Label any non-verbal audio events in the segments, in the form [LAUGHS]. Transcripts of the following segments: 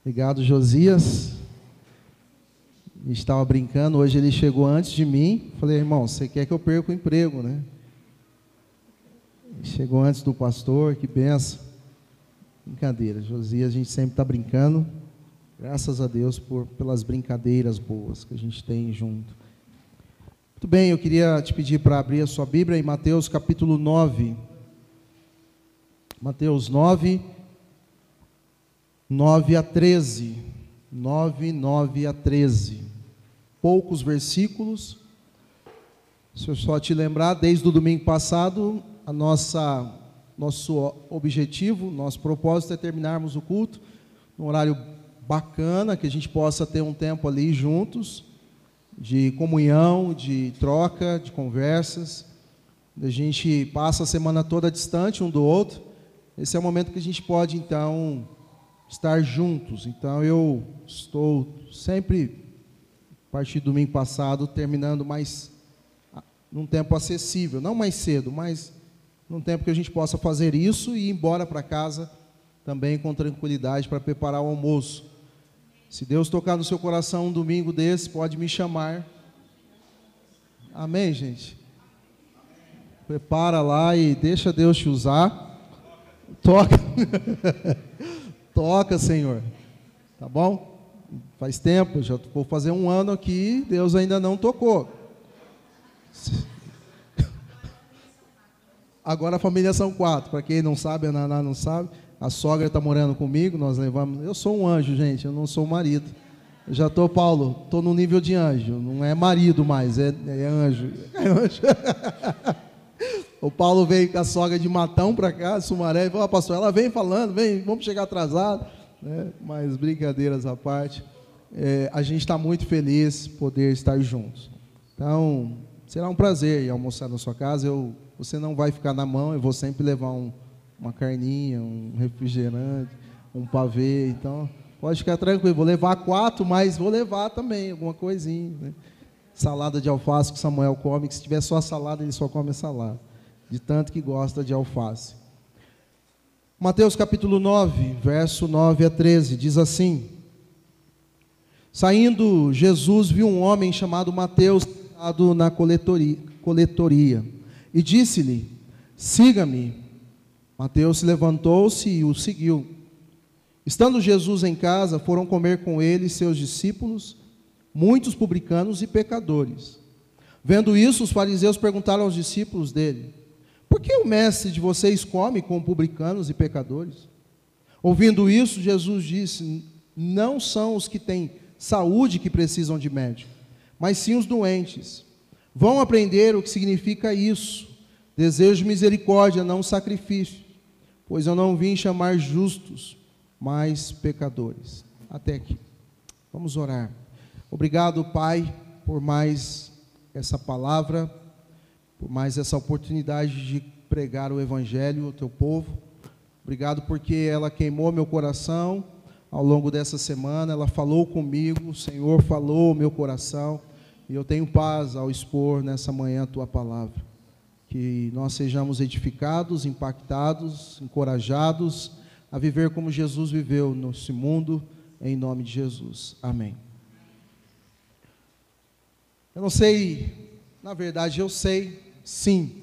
Obrigado, Josias. Estava brincando, hoje ele chegou antes de mim. Falei, irmão, você quer que eu perca o emprego, né? Chegou antes do pastor, que benção. Brincadeira, Josias, a gente sempre está brincando. Graças a Deus por, pelas brincadeiras boas que a gente tem junto. Muito bem, eu queria te pedir para abrir a sua Bíblia em Mateus capítulo 9. Mateus 9, 9 a 13. 9, 9 a 13. Poucos versículos. Se eu só te lembrar, desde o domingo passado, a nossa nosso objetivo, nosso propósito é terminarmos o culto num horário bacana, que a gente possa ter um tempo ali juntos, de comunhão, de troca, de conversas. A gente passa a semana toda distante um do outro. Esse é o momento que a gente pode então estar juntos. Então eu estou sempre, a partir do domingo passado, terminando mais num tempo acessível, não mais cedo, mas num tempo que a gente possa fazer isso e ir embora para casa também com tranquilidade para preparar o almoço. Se Deus tocar no seu coração um domingo desse, pode me chamar. Amém, gente? Prepara lá e deixa Deus te usar. Toca. [LAUGHS] Toca, Senhor. Tá bom? Faz tempo, já vou fazer um ano aqui, Deus ainda não tocou. Agora a família são quatro. Para quem não sabe, a Naná não sabe. A sogra está morando comigo, nós levamos. Eu sou um anjo, gente, eu não sou marido. Eu já estou, Paulo, estou no nível de anjo. Não é marido mais, é, é anjo. É anjo. [LAUGHS] o Paulo veio com a sogra de Matão para cá, Sumaré, e falou, ah, pastor, ela vem falando, vem, vamos chegar atrasado. Né? Mas brincadeiras à parte, é, a gente está muito feliz poder estar juntos. Então, será um prazer ir almoçar na sua casa. Eu, você não vai ficar na mão, eu vou sempre levar um uma carninha, um refrigerante, um pavê. Então, pode ficar tranquilo. Vou levar quatro, mas vou levar também alguma coisinha. Né? Salada de alface que Samuel come, que se tiver só salada, ele só come salada. De tanto que gosta de alface. Mateus capítulo 9, verso 9 a 13, diz assim: Saindo, Jesus viu um homem chamado Mateus sentado na coletoria, coletoria e disse-lhe: Siga-me. Mateus se levantou-se e o seguiu. Estando Jesus em casa, foram comer com ele seus discípulos, muitos publicanos e pecadores. Vendo isso, os fariseus perguntaram aos discípulos dele: Por que o mestre de vocês come com publicanos e pecadores? Ouvindo isso, Jesus disse: Não são os que têm saúde que precisam de médico, mas sim os doentes. Vão aprender o que significa isso. Desejo misericórdia, não sacrifício pois eu não vim chamar justos, mas pecadores. Até aqui. Vamos orar. Obrigado, Pai, por mais essa palavra, por mais essa oportunidade de pregar o Evangelho ao teu povo. Obrigado porque ela queimou meu coração ao longo dessa semana, ela falou comigo, o Senhor falou meu coração, e eu tenho paz ao expor nessa manhã a tua palavra que nós sejamos edificados, impactados, encorajados a viver como Jesus viveu nesse mundo, em nome de Jesus. Amém. Eu não sei, na verdade eu sei, sim,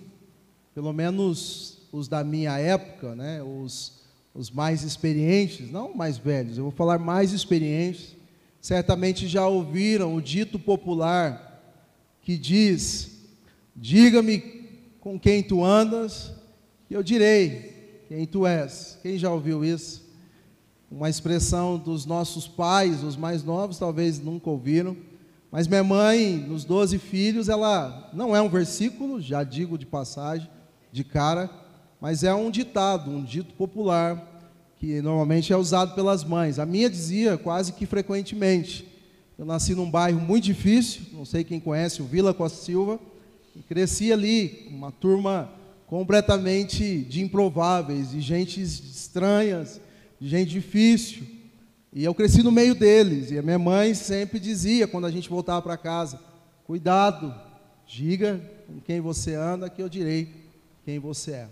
pelo menos os da minha época, né, os, os mais experientes, não mais velhos, eu vou falar mais experientes, certamente já ouviram o dito popular que diz: diga-me com quem tu andas, e eu direi quem tu és. Quem já ouviu isso? Uma expressão dos nossos pais, os mais novos talvez nunca ouviram, mas minha mãe, nos doze filhos, ela não é um versículo, já digo de passagem, de cara, mas é um ditado, um dito popular, que normalmente é usado pelas mães. A minha dizia quase que frequentemente. Eu nasci num bairro muito difícil, não sei quem conhece o Vila Costa Silva, e cresci ali, uma turma completamente de improváveis, de gente estranhas, de gente difícil. E eu cresci no meio deles. E a minha mãe sempre dizia, quando a gente voltava para casa: Cuidado, diga com quem você anda, que eu direi quem você é.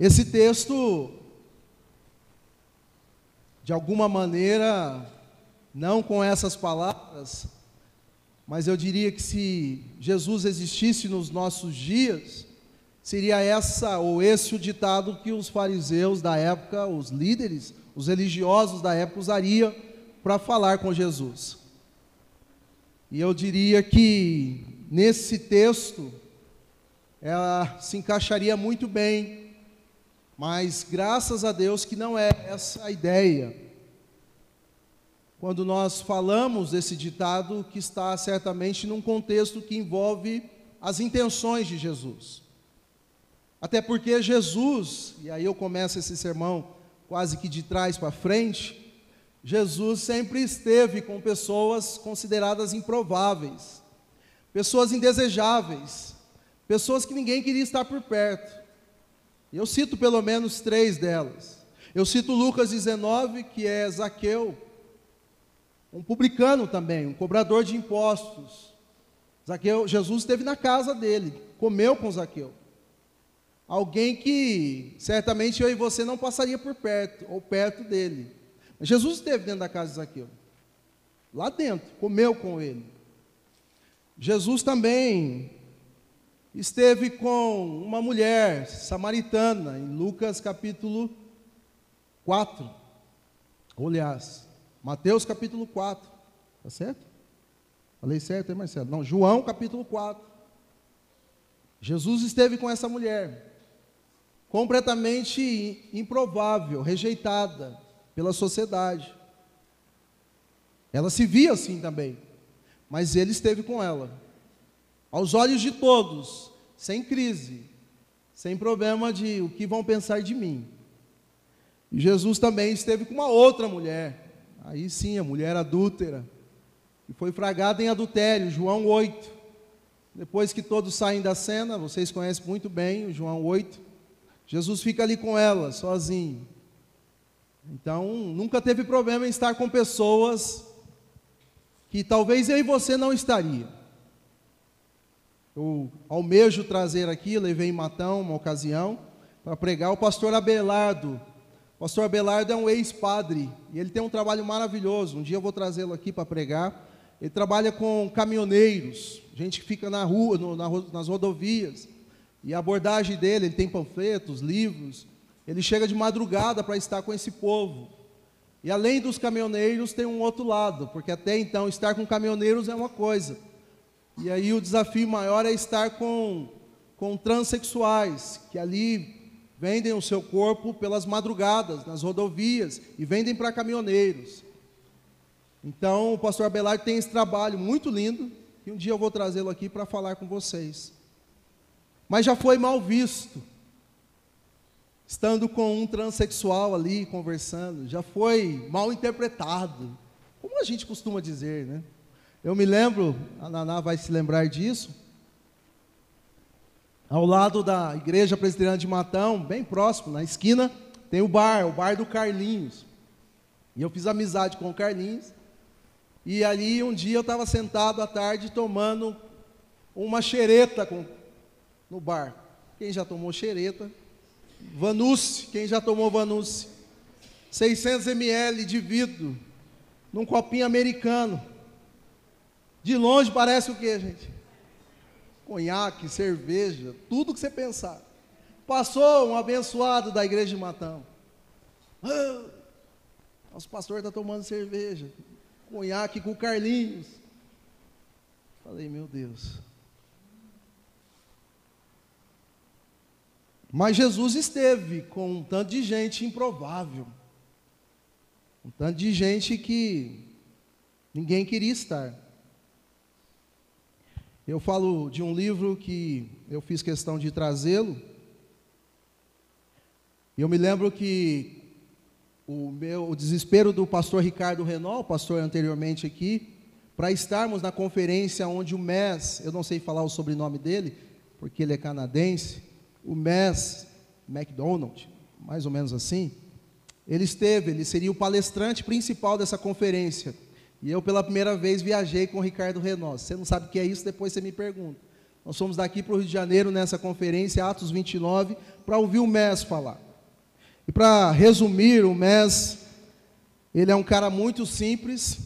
Esse texto de alguma maneira, não com essas palavras, mas eu diria que se Jesus existisse nos nossos dias, seria essa ou esse o ditado que os fariseus da época, os líderes, os religiosos da época usariam para falar com Jesus. E eu diria que nesse texto ela se encaixaria muito bem, mas graças a Deus que não é essa a ideia. Quando nós falamos desse ditado que está certamente num contexto que envolve as intenções de Jesus. Até porque Jesus, e aí eu começo esse sermão quase que de trás para frente, Jesus sempre esteve com pessoas consideradas improváveis, pessoas indesejáveis, pessoas que ninguém queria estar por perto. Eu cito pelo menos três delas. Eu cito Lucas 19, que é Zaqueu, um publicano também, um cobrador de impostos. Zaqueu, Jesus esteve na casa dele, comeu com Zaqueu. Alguém que certamente eu e você não passaria por perto, ou perto dele. Jesus esteve dentro da casa de Zaqueu. Lá dentro, comeu com ele. Jesus também esteve com uma mulher samaritana, em Lucas capítulo 4. Aliás, Mateus capítulo 4. Tá certo? Falei certo, hein, Marcelo? Não, João capítulo 4. Jesus esteve com essa mulher, completamente improvável, rejeitada, pela sociedade. Ela se via assim também, mas ele esteve com ela, aos olhos de todos, sem crise, sem problema de o que vão pensar de mim. E Jesus também esteve com uma outra mulher, aí sim, a mulher adúltera, que foi fragada em adultério, João 8. Depois que todos saem da cena, vocês conhecem muito bem o João 8, Jesus fica ali com ela, sozinho. Então, nunca teve problema em estar com pessoas que talvez eu e você não estaria. Eu almejo trazer aqui, levei em Matão uma ocasião para pregar o pastor Abelardo. O pastor Abelardo é um ex-padre e ele tem um trabalho maravilhoso. Um dia eu vou trazê-lo aqui para pregar. Ele trabalha com caminhoneiros, gente que fica na rua, no, na, nas rodovias. E a abordagem dele, ele tem panfletos, livros, ele chega de madrugada para estar com esse povo. E além dos caminhoneiros, tem um outro lado, porque até então estar com caminhoneiros é uma coisa. E aí o desafio maior é estar com, com transexuais, que ali vendem o seu corpo pelas madrugadas, nas rodovias, e vendem para caminhoneiros. Então o pastor Abelardo tem esse trabalho muito lindo, e um dia eu vou trazê-lo aqui para falar com vocês. Mas já foi mal visto estando com um transexual ali conversando, já foi mal interpretado, como a gente costuma dizer, né? Eu me lembro, a Naná vai se lembrar disso, ao lado da igreja presbiteriana de Matão, bem próximo, na esquina, tem o bar, o bar do Carlinhos. E eu fiz amizade com o Carlinhos. E ali um dia eu estava sentado à tarde tomando uma xereta com, no bar. Quem já tomou xereta Vanusse, quem já tomou Vanusse? 600 ml de vidro, num copinho americano. De longe parece o que, gente? Conhaque, cerveja, tudo que você pensar. Passou um abençoado da igreja de Matão. Ah, nosso pastor está tomando cerveja. Conhaque com Carlinhos. Falei, meu Deus. Mas Jesus esteve com um tanto de gente improvável. Um tanto de gente que ninguém queria estar. Eu falo de um livro que eu fiz questão de trazê-lo. Eu me lembro que o meu o desespero do pastor Ricardo Renault, pastor anteriormente aqui, para estarmos na conferência onde o MES, eu não sei falar o sobrenome dele, porque ele é canadense, o Mass McDonald, mais ou menos assim, ele esteve, ele seria o palestrante principal dessa conferência. E eu, pela primeira vez, viajei com o Ricardo Renault. Você não sabe o que é isso, depois você me pergunta. Nós fomos daqui para o Rio de Janeiro nessa conferência, Atos 29, para ouvir o MES falar. E para resumir, o MES Ele é um cara muito simples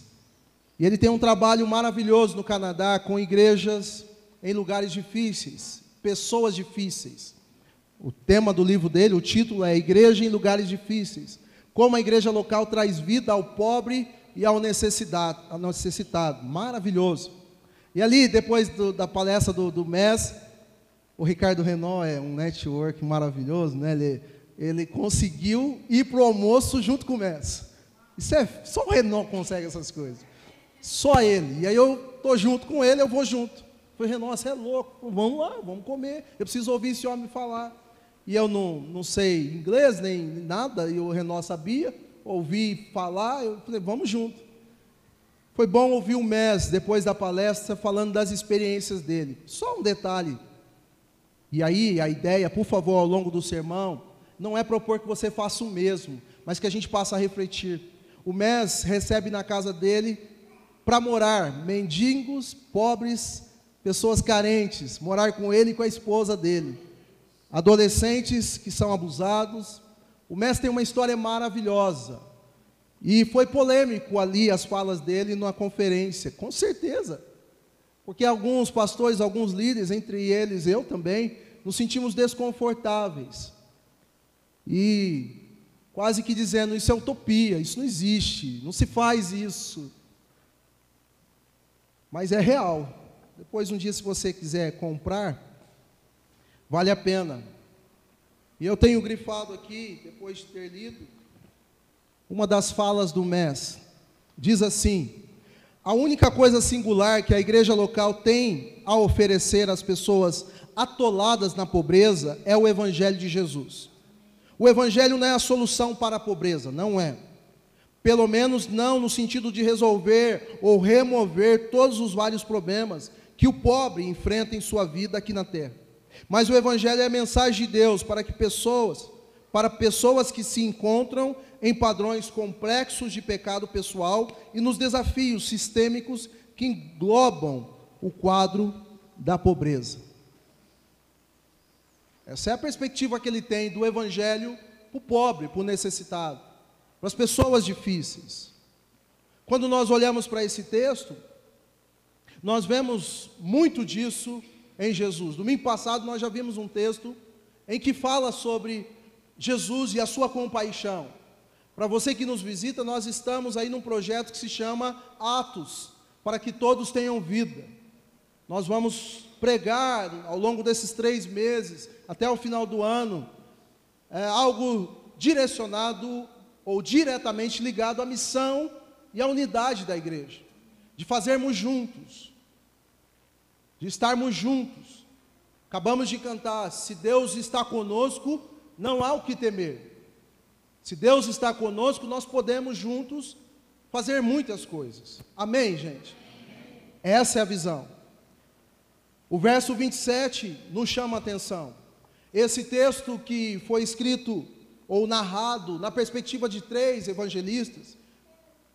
e ele tem um trabalho maravilhoso no Canadá com igrejas em lugares difíceis, pessoas difíceis. O tema do livro dele, o título é Igreja em Lugares Difíceis. Como a igreja local traz vida ao pobre e ao necessitado. Maravilhoso. E ali, depois do, da palestra do, do o Ricardo Renault é um network maravilhoso, né? Ele, ele conseguiu ir para o almoço junto com o MES. Isso é, só o Renault consegue essas coisas. Só ele. E aí eu estou junto com ele, eu vou junto. Falei, Renault, você é louco, vamos lá, vamos comer. Eu preciso ouvir esse homem falar. E eu não, não sei inglês nem nada, e o Renault sabia, ouvi falar, eu falei, vamos junto. Foi bom ouvir o MES, depois da palestra, falando das experiências dele. Só um detalhe. E aí, a ideia, por favor, ao longo do sermão, não é propor que você faça o mesmo, mas que a gente passe a refletir. O MES recebe na casa dele para morar mendigos, pobres, pessoas carentes, morar com ele e com a esposa dele. Adolescentes que são abusados. O MES tem uma história maravilhosa. E foi polêmico ali as falas dele na conferência, com certeza. Porque alguns pastores, alguns líderes, entre eles eu também, nos sentimos desconfortáveis. E quase que dizendo: isso é utopia, isso não existe, não se faz isso. Mas é real. Depois, um dia, se você quiser comprar, vale a pena. E eu tenho grifado aqui, depois de ter lido, uma das falas do MES. Diz assim: a única coisa singular que a igreja local tem a oferecer às pessoas atoladas na pobreza é o Evangelho de Jesus. O Evangelho não é a solução para a pobreza, não é. Pelo menos não no sentido de resolver ou remover todos os vários problemas que o pobre enfrenta em sua vida aqui na terra. Mas o Evangelho é a mensagem de Deus para que pessoas, para pessoas que se encontram em padrões complexos de pecado pessoal e nos desafios sistêmicos que englobam o quadro da pobreza. Essa é a perspectiva que ele tem do Evangelho para o pobre, para o necessitado, para as pessoas difíceis. Quando nós olhamos para esse texto, nós vemos muito disso em Jesus. Domingo passado nós já vimos um texto em que fala sobre Jesus e a sua compaixão. Para você que nos visita, nós estamos aí num projeto que se chama Atos, para que todos tenham vida. Nós vamos pregar ao longo desses três meses, até o final do ano, é, algo direcionado ou diretamente ligado à missão e à unidade da igreja, de fazermos juntos, de estarmos juntos. Acabamos de cantar: se Deus está conosco, não há o que temer. Se Deus está conosco, nós podemos juntos fazer muitas coisas. Amém, gente? Essa é a visão. O verso 27 nos chama a atenção. Esse texto que foi escrito ou narrado na perspectiva de três evangelistas,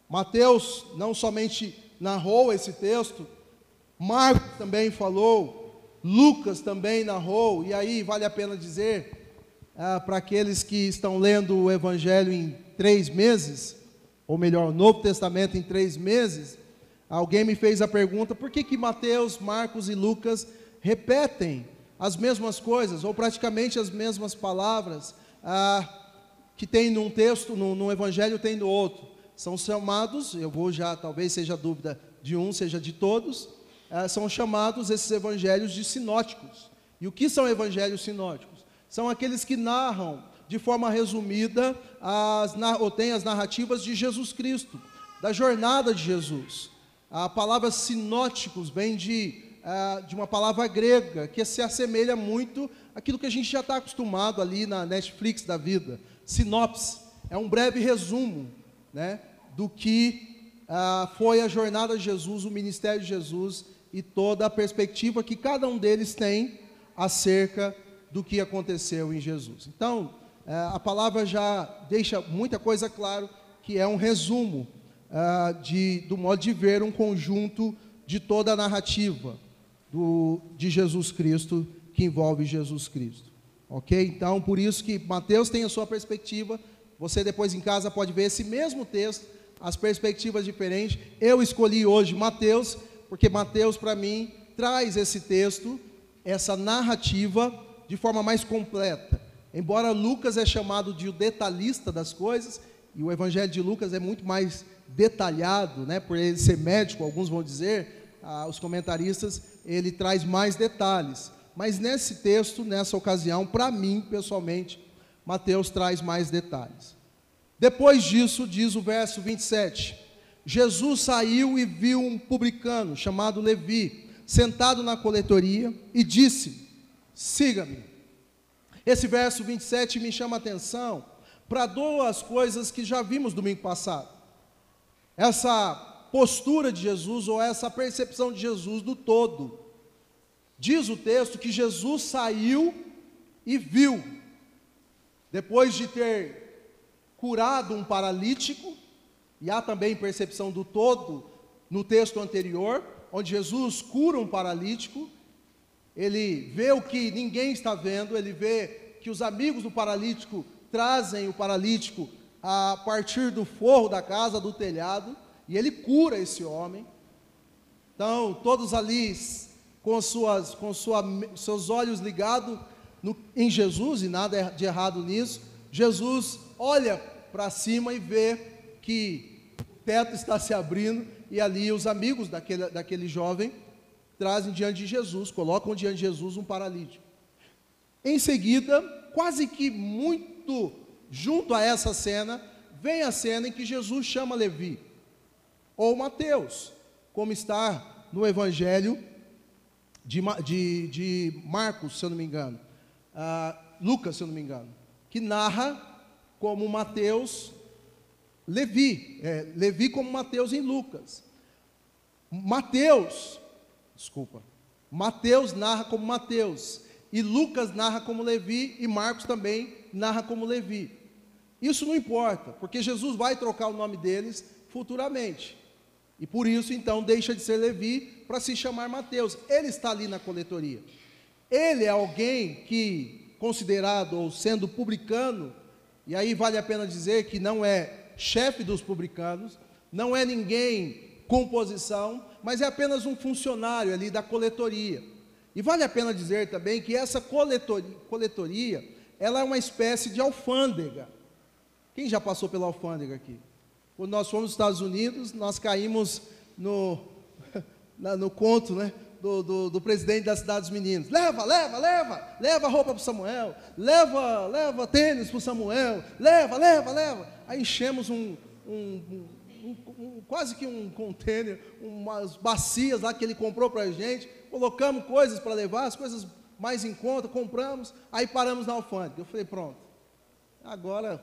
Mateus não somente narrou esse texto, Marcos também falou, Lucas também narrou, e aí vale a pena dizer ah, para aqueles que estão lendo o Evangelho em três meses, ou melhor, o Novo Testamento em três meses, alguém me fez a pergunta: por que, que Mateus, Marcos e Lucas repetem as mesmas coisas, ou praticamente as mesmas palavras ah, que tem num texto, num, num Evangelho, tem no outro? São chamados, eu vou já, talvez seja dúvida de um, seja de todos, ah, são chamados esses evangelhos de sinóticos. E o que são evangelhos sinóticos? são aqueles que narram de forma resumida as, ou tem as narrativas de Jesus Cristo, da jornada de Jesus. A palavra sinóticos vem de, uh, de uma palavra grega que se assemelha muito àquilo que a gente já está acostumado ali na Netflix da vida. Sinopse é um breve resumo né, do que uh, foi a jornada de Jesus, o ministério de Jesus e toda a perspectiva que cada um deles tem acerca do que aconteceu em Jesus. Então, é, a palavra já deixa muita coisa claro, que é um resumo é, de, do modo de ver um conjunto de toda a narrativa do, de Jesus Cristo, que envolve Jesus Cristo. Ok? Então, por isso que Mateus tem a sua perspectiva, você depois em casa pode ver esse mesmo texto as perspectivas diferentes. Eu escolhi hoje Mateus, porque Mateus, para mim, traz esse texto, essa narrativa, de forma mais completa. Embora Lucas é chamado de o detalhista das coisas, e o Evangelho de Lucas é muito mais detalhado, né, por ele ser médico, alguns vão dizer, ah, os comentaristas, ele traz mais detalhes. Mas nesse texto, nessa ocasião, para mim, pessoalmente, Mateus traz mais detalhes. Depois disso, diz o verso 27, Jesus saiu e viu um publicano chamado Levi, sentado na coletoria, e disse: Siga-me. Esse verso 27 me chama a atenção para duas coisas que já vimos domingo passado. Essa postura de Jesus ou essa percepção de Jesus do todo. Diz o texto que Jesus saiu e viu, depois de ter curado um paralítico, e há também percepção do todo no texto anterior, onde Jesus cura um paralítico, ele vê o que ninguém está vendo, ele vê que os amigos do paralítico trazem o paralítico a partir do forro da casa, do telhado, e ele cura esse homem. Então, todos ali com, suas, com sua, seus olhos ligados em Jesus, e nada de errado nisso, Jesus olha para cima e vê que teto está se abrindo, e ali os amigos daquele, daquele jovem trazem diante de Jesus, colocam diante de Jesus um paralítico. Em seguida, quase que muito junto a essa cena, vem a cena em que Jesus chama Levi, ou Mateus, como está no Evangelho de, de, de Marcos, se eu não me engano, uh, Lucas, se eu não me engano, que narra como Mateus, Levi, é, Levi como Mateus em Lucas. Mateus, desculpa, Mateus narra como Mateus, e Lucas narra como Levi, e Marcos também narra como Levi. Isso não importa, porque Jesus vai trocar o nome deles futuramente. E por isso, então, deixa de ser Levi para se chamar Mateus. Ele está ali na coletoria. Ele é alguém que, considerado ou sendo publicano, e aí vale a pena dizer que não é chefe dos publicanos, não é ninguém com posição, mas é apenas um funcionário ali da coletoria. E vale a pena dizer também que essa coletoria, coletoria ela é uma espécie de alfândega. Quem já passou pela alfândega aqui? Quando nós fomos nos Estados Unidos, nós caímos no, [LAUGHS] no conto né, do, do, do, presidente da cidade dos meninos. Leva, leva, leva, leva roupa para o Samuel, leva, leva tênis para o Samuel, leva, leva, leva. Aí enchemos um, um, um, um quase que um contêiner, umas bacias lá que ele comprou para a gente, colocamos coisas para levar, as coisas mais em conta, compramos, aí paramos na alfândega. Eu falei, pronto, agora,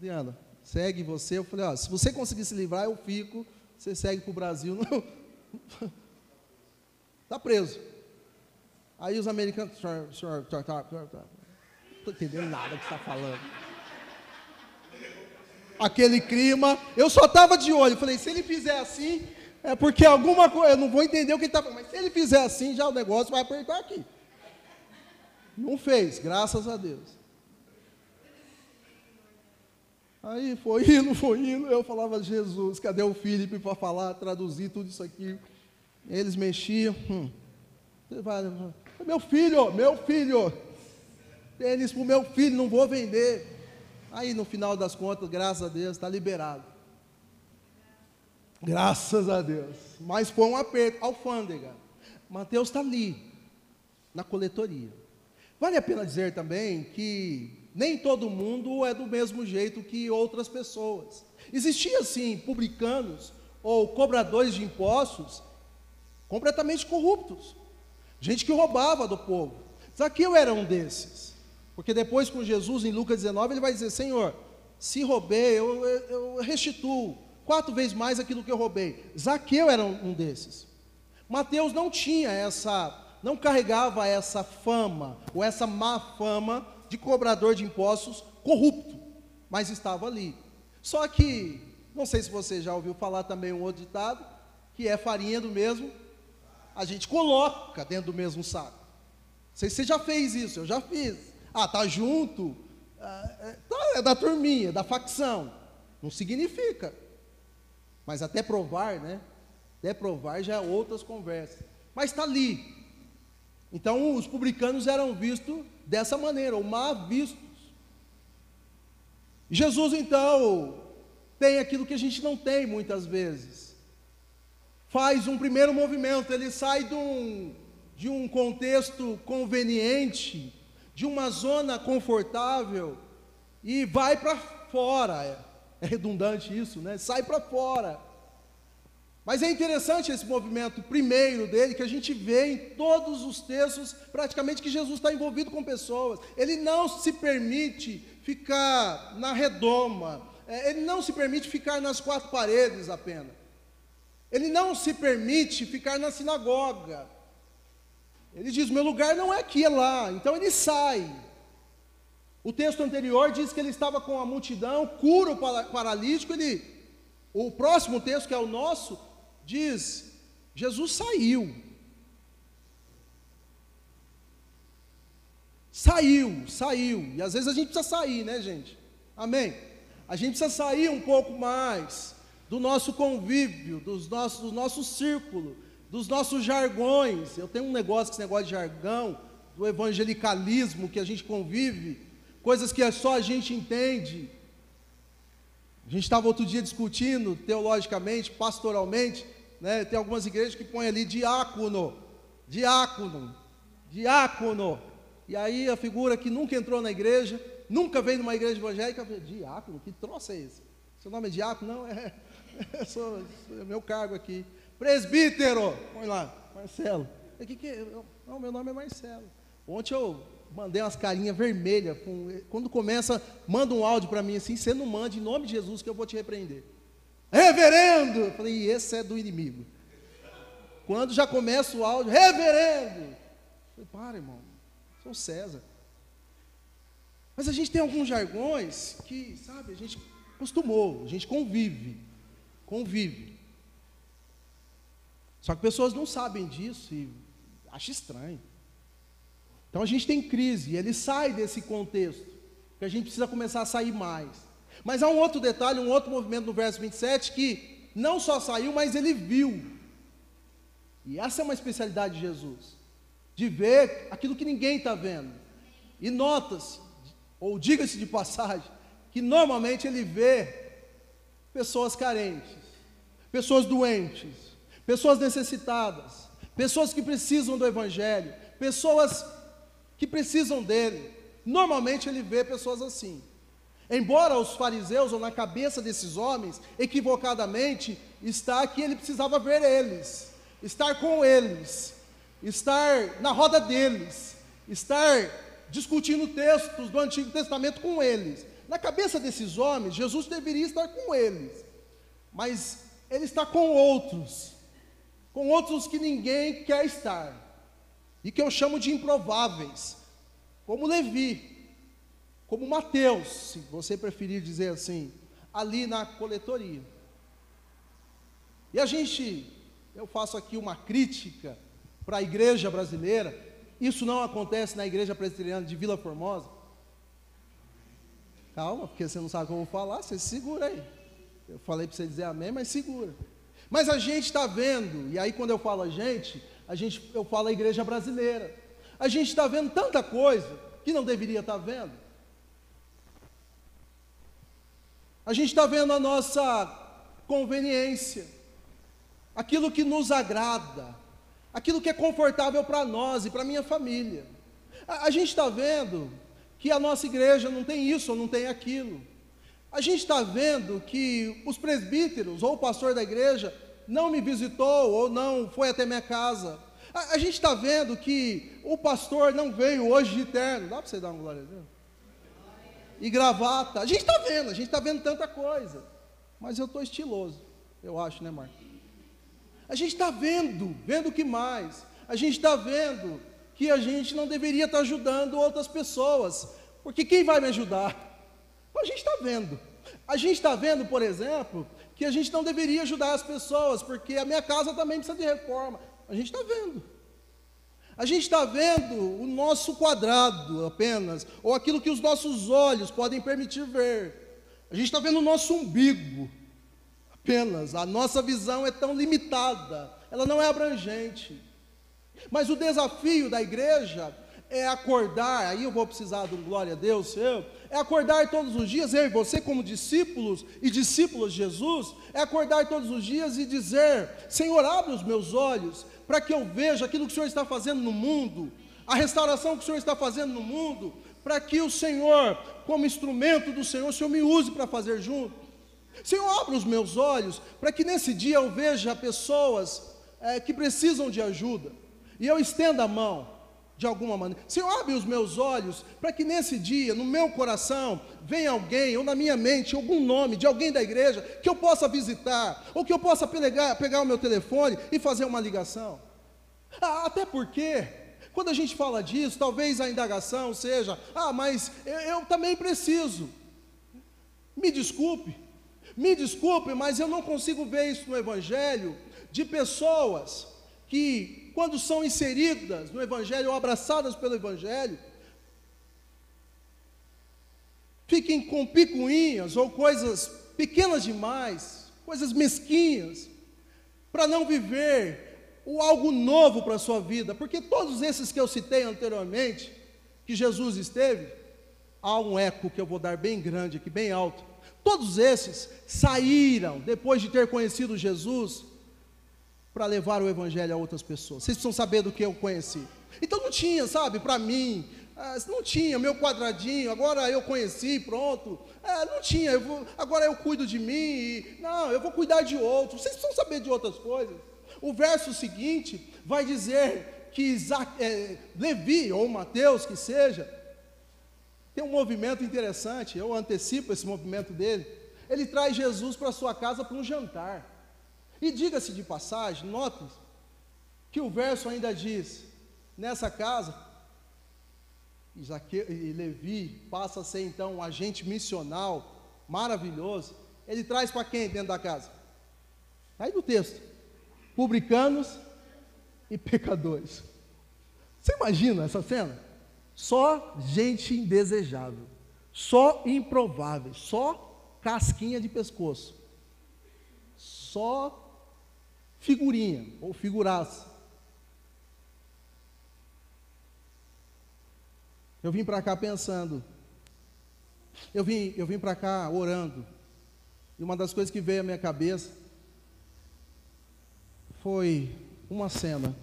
Diana, segue você. Eu falei, ó, se você conseguir se livrar, eu fico. Você segue para o Brasil. [LAUGHS] Está preso. Aí os americanos, não estou entendendo nada que está falando. Aquele clima, eu só estava de olho. falei, se ele fizer assim, é porque alguma coisa, eu não vou entender o que ele está falando, mas se ele fizer assim, já o negócio vai apertar aqui. Não fez, graças a Deus. Aí foi indo, foi indo, eu falava, Jesus, cadê o Felipe para falar, traduzir tudo isso aqui? Eles mexiam. Hum. Meu filho, meu filho, tênis para o meu filho, não vou vender. Aí no final das contas, graças a Deus, está liberado. Graças a Deus. Mas foi um aperto, alfândega. Mateus está ali, na coletoria. Vale a pena dizer também que nem todo mundo é do mesmo jeito que outras pessoas. Existia sim publicanos ou cobradores de impostos completamente corruptos, gente que roubava do povo. Zaqueu era um desses, porque depois com Jesus em Lucas 19 ele vai dizer: Senhor, se roubei, eu, eu, restituo quatro vezes mais aquilo que eu roubei. Zaqueu era um desses. Mateus não tinha essa, não carregava essa fama ou essa má fama de cobrador de impostos corrupto, mas estava ali. Só que, não sei se você já ouviu falar também um outro ditado, que é farinha do mesmo, a gente coloca dentro do mesmo saco. Não sei se você já fez isso, eu já fiz. Ah, tá junto, ah, é, tá, é da turminha, da facção. Não significa. Mas até provar, né? Até provar já é outras conversas. Mas está ali. Então os publicanos eram vistos dessa maneira, ou mal vistos. Jesus então tem aquilo que a gente não tem muitas vezes. Faz um primeiro movimento, ele sai de um, de um contexto conveniente, de uma zona confortável, e vai para fora. É, é redundante isso, né? Sai para fora. Mas é interessante esse movimento primeiro dele, que a gente vê em todos os textos, praticamente, que Jesus está envolvido com pessoas. Ele não se permite ficar na redoma, é, ele não se permite ficar nas quatro paredes apenas. Ele não se permite ficar na sinagoga. Ele diz: meu lugar não é aqui, é lá. Então ele sai. O texto anterior diz que ele estava com a multidão, cura o paralítico. Ele, o próximo texto, que é o nosso, diz: Jesus saiu. Saiu, saiu. E às vezes a gente precisa sair, né, gente? Amém? A gente precisa sair um pouco mais do nosso convívio, dos nossos, do nosso círculo, dos nossos jargões. Eu tenho um negócio esse negócio de jargão, do evangelicalismo que a gente convive, coisas que só a gente entende. A gente estava outro dia discutindo teologicamente, pastoralmente, né? Tem algumas igrejas que põem ali diácono, diácono, diácono. E aí a figura que nunca entrou na igreja, nunca veio numa igreja evangélica, diácono, que troço é esse? Seu nome é diácono? Não, é, [LAUGHS] é, sou, é meu cargo aqui. Presbítero, põe lá, Marcelo. O que, que é? Não, meu nome é Marcelo. Ontem eu mandei umas carinhas vermelhas. Com, quando começa, manda um áudio para mim assim, você não manda em nome de Jesus que eu vou te repreender. Reverendo! Eu falei, esse é do inimigo. Quando já começa o áudio, reverendo! Eu falei, para, irmão, sou César. Mas a gente tem alguns jargões que, sabe, a gente acostumou, a gente convive. Convive. Só que pessoas não sabem disso e acham estranho. Então a gente tem crise, e ele sai desse contexto, que a gente precisa começar a sair mais. Mas há um outro detalhe, um outro movimento no verso 27 que não só saiu, mas ele viu. E essa é uma especialidade de Jesus, de ver aquilo que ninguém está vendo. E nota-se, ou diga-se de passagem, que normalmente ele vê pessoas carentes, pessoas doentes, pessoas necessitadas, pessoas que precisam do Evangelho, pessoas que precisam dele. Normalmente ele vê pessoas assim. Embora os fariseus, ou na cabeça desses homens, equivocadamente, está que ele precisava ver eles, estar com eles, estar na roda deles, estar discutindo textos do Antigo Testamento com eles. Na cabeça desses homens, Jesus deveria estar com eles, mas ele está com outros, com outros que ninguém quer estar, e que eu chamo de improváveis, como Levi, como Mateus, se você preferir dizer assim, ali na coletoria. E a gente, eu faço aqui uma crítica para a igreja brasileira, isso não acontece na igreja presbiteriana de Vila Formosa. Calma, porque você não sabe o que eu vou falar, você segura aí. Eu falei para você dizer amém, mas segura. Mas a gente está vendo, e aí quando eu falo a gente, a gente eu falo a igreja brasileira. A gente está vendo tanta coisa que não deveria estar tá vendo. A gente está vendo a nossa conveniência, aquilo que nos agrada, aquilo que é confortável para nós e para minha família. A, a gente está vendo que a nossa igreja não tem isso ou não tem aquilo. A gente está vendo que os presbíteros ou o pastor da igreja não me visitou ou não foi até minha casa. A, a gente está vendo que o pastor não veio hoje de terno. Dá para você dar uma glória a Deus? e gravata. A gente está vendo, a gente está vendo tanta coisa. Mas eu estou estiloso, eu acho, né, Marco? A gente está vendo, vendo o que mais? A gente está vendo que a gente não deveria estar tá ajudando outras pessoas, porque quem vai me ajudar? A gente está vendo. A gente está vendo, por exemplo, que a gente não deveria ajudar as pessoas, porque a minha casa também precisa de reforma. A gente está vendo. A gente está vendo o nosso quadrado apenas, ou aquilo que os nossos olhos podem permitir ver. A gente está vendo o nosso umbigo Apenas. A nossa visão é tão limitada, ela não é abrangente. Mas o desafio da igreja é acordar, aí eu vou precisar do glória a Deus seu, é acordar todos os dias, eu e você, como discípulos e discípulos de Jesus, é acordar todos os dias e dizer: Senhor, abre os meus olhos para que eu veja aquilo que o Senhor está fazendo no mundo, a restauração que o Senhor está fazendo no mundo, para que o Senhor, como instrumento do Senhor, o Senhor me use para fazer junto. Senhor, abre os meus olhos para que nesse dia eu veja pessoas é, que precisam de ajuda e eu estenda a mão de alguma maneira. Senhor, abre os meus olhos para que nesse dia, no meu coração, venha alguém, ou na minha mente, algum nome de alguém da igreja que eu possa visitar, ou que eu possa pegar, pegar o meu telefone e fazer uma ligação. Ah, até porque, quando a gente fala disso, talvez a indagação seja: ah, mas eu, eu também preciso. Me desculpe, me desculpe, mas eu não consigo ver isso no Evangelho de pessoas que quando são inseridas no Evangelho ou abraçadas pelo Evangelho, fiquem com picuinhas ou coisas pequenas demais, coisas mesquinhas, para não viver o algo novo para a sua vida, porque todos esses que eu citei anteriormente, que Jesus esteve, há um eco que eu vou dar bem grande aqui, bem alto. Todos esses saíram depois de ter conhecido Jesus para levar o evangelho a outras pessoas. Vocês precisam saber do que eu conheci. Então não tinha, sabe, para mim, ah, não tinha meu quadradinho, agora eu conheci, pronto. É, não tinha, eu vou, agora eu cuido de mim, e, não, eu vou cuidar de outros. Vocês precisam saber de outras coisas. O verso seguinte vai dizer que Isaac, é, Levi, ou Mateus, que seja, tem um movimento interessante, eu antecipo esse movimento dele. Ele traz Jesus para sua casa para um jantar. E diga-se de passagem, note que o verso ainda diz: nessa casa, e Levi passa a ser então um agente missional maravilhoso. Ele traz para quem dentro da casa? Aí no texto: publicanos e pecadores. Você imagina essa cena? Só gente indesejável, só improvável, só casquinha de pescoço, só figurinha ou figuraça. Eu vim para cá pensando. Eu vim, eu vim para cá orando. E uma das coisas que veio à minha cabeça foi uma cena.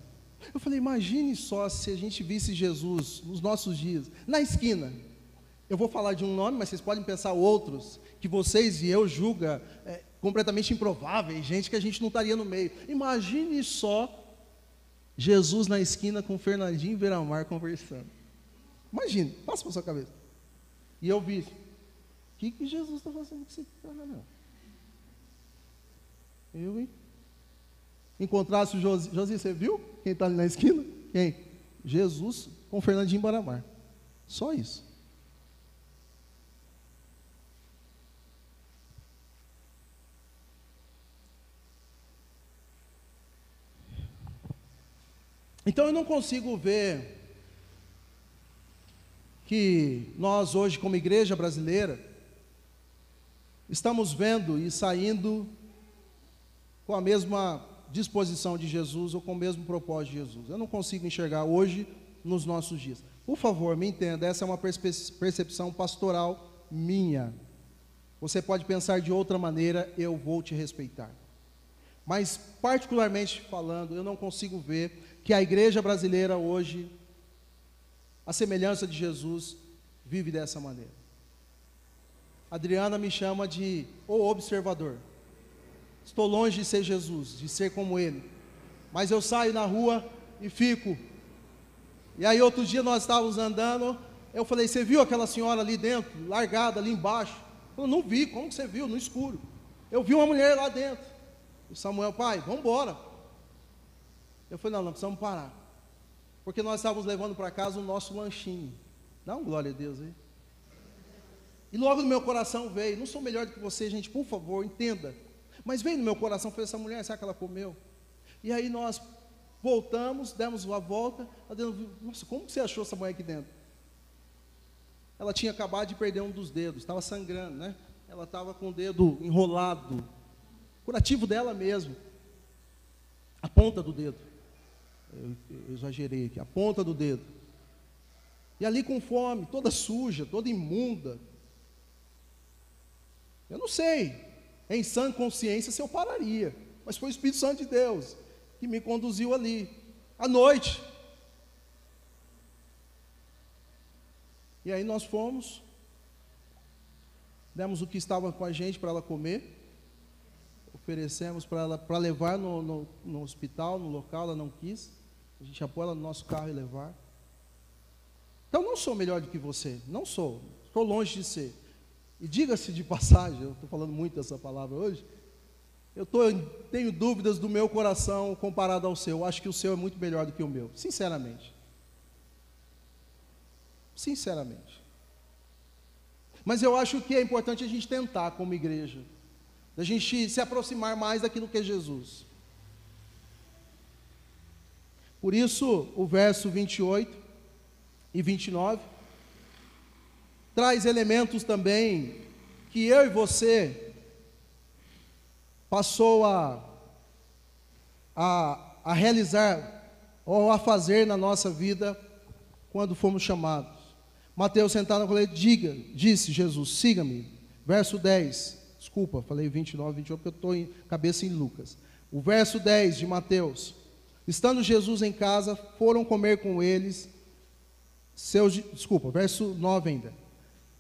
Eu falei, imagine só se a gente visse Jesus nos nossos dias, na esquina. Eu vou falar de um nome, mas vocês podem pensar outros que vocês e eu julga é, completamente improváveis, gente que a gente não estaria no meio. Imagine só Jesus na esquina com Fernandinho Veramar conversando. Imagine, passa para sua cabeça. E eu vi, o que, que Jesus está fazendo com esse cara, não? Eu, hein? Encontrasse o Josi, Josi, você viu quem está ali na esquina? Quem? Jesus com Fernandinho Baramar. Só isso. Então eu não consigo ver que nós hoje, como igreja brasileira, estamos vendo e saindo com a mesma disposição de Jesus ou com o mesmo propósito de Jesus. Eu não consigo enxergar hoje nos nossos dias. Por favor, me entenda, essa é uma percepção pastoral minha. Você pode pensar de outra maneira, eu vou te respeitar. Mas, particularmente falando, eu não consigo ver que a igreja brasileira hoje, a semelhança de Jesus, vive dessa maneira. Adriana me chama de o observador. Estou longe de ser Jesus, de ser como ele. Mas eu saio na rua e fico. E aí outro dia nós estávamos andando, eu falei, você viu aquela senhora ali dentro, largada ali embaixo? Eu não vi, como você viu? No escuro. Eu vi uma mulher lá dentro. O Samuel, pai, vamos embora. Eu falei, não, não precisamos parar. Porque nós estávamos levando para casa o nosso lanchinho. Dá um glória a Deus aí. E logo no meu coração veio, não sou melhor do que você, gente, por favor, entenda. Mas veio no meu coração, foi essa mulher, será que ela comeu? E aí nós voltamos, demos uma volta, nossa, como você achou essa mulher aqui dentro? Ela tinha acabado de perder um dos dedos, estava sangrando, né? Ela estava com o dedo enrolado, curativo dela mesmo. A ponta do dedo. Eu, eu exagerei aqui, a ponta do dedo. E ali com fome, toda suja, toda imunda. Eu não sei, em sã consciência se eu pararia, mas foi o Espírito Santo de Deus que me conduziu ali, à noite. E aí nós fomos, demos o que estava com a gente para ela comer, oferecemos para ela para levar no, no, no, hospital, no local, ela não quis. A gente apoia ela no nosso carro e levar. Então não sou melhor do que você, não sou, estou longe de ser. E diga-se de [LAUGHS] passagem, eu estou falando muito dessa palavra hoje, eu tô, tenho dúvidas do meu coração comparado ao seu. Eu acho que o seu é muito melhor do que o meu, sinceramente. Sinceramente. Mas eu acho que é importante a gente tentar, como igreja, a gente se aproximar mais daquilo que é Jesus. Por isso, o verso 28 e 29 traz elementos também que eu e você passou a, a, a realizar ou a fazer na nossa vida quando fomos chamados. Mateus sentado na colheita, diga, disse Jesus, siga-me. Verso 10, desculpa, falei 29, 28, porque eu estou em cabeça em Lucas. O verso 10 de Mateus. Estando Jesus em casa, foram comer com eles seus. Desculpa, verso 9 ainda.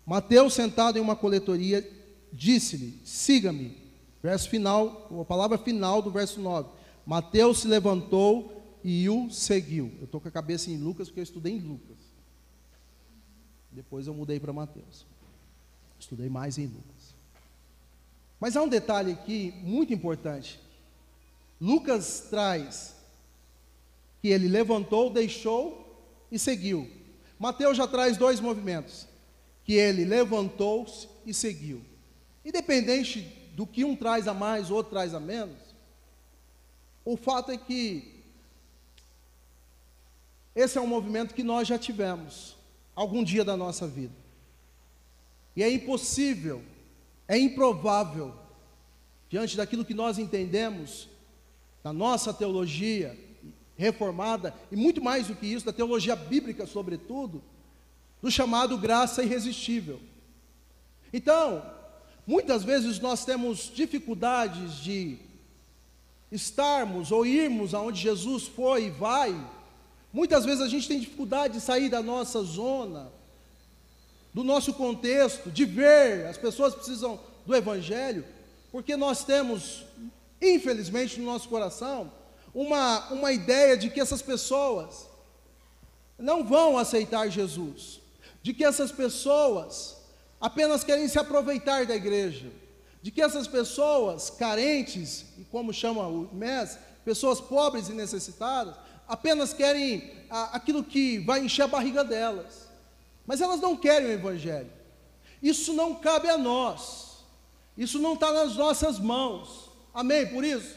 Mateus, sentado em uma coletoria, disse-lhe: Siga-me. Verso final, a palavra final do verso 9. Mateus se levantou e o seguiu. Eu estou com a cabeça em Lucas, porque eu estudei em Lucas. Depois eu mudei para Mateus. Estudei mais em Lucas. Mas há um detalhe aqui muito importante. Lucas traz que ele levantou, deixou e seguiu. Mateus já traz dois movimentos que ele levantou-se e seguiu. Independente do que um traz a mais, outro traz a menos, o fato é que esse é um movimento que nós já tivemos algum dia da nossa vida. E é impossível, é improvável, diante daquilo que nós entendemos, da nossa teologia reformada, e muito mais do que isso, da teologia bíblica, sobretudo, do chamado graça irresistível. Então, muitas vezes nós temos dificuldades de estarmos ou irmos aonde Jesus foi e vai. Muitas vezes a gente tem dificuldade de sair da nossa zona, do nosso contexto, de ver, as pessoas precisam do Evangelho, porque nós temos, infelizmente, no nosso coração, uma, uma ideia de que essas pessoas não vão aceitar Jesus de que essas pessoas apenas querem se aproveitar da igreja, de que essas pessoas carentes, e como chama o MES, pessoas pobres e necessitadas, apenas querem a, aquilo que vai encher a barriga delas, mas elas não querem o Evangelho. Isso não cabe a nós, isso não está nas nossas mãos, amém? Por isso,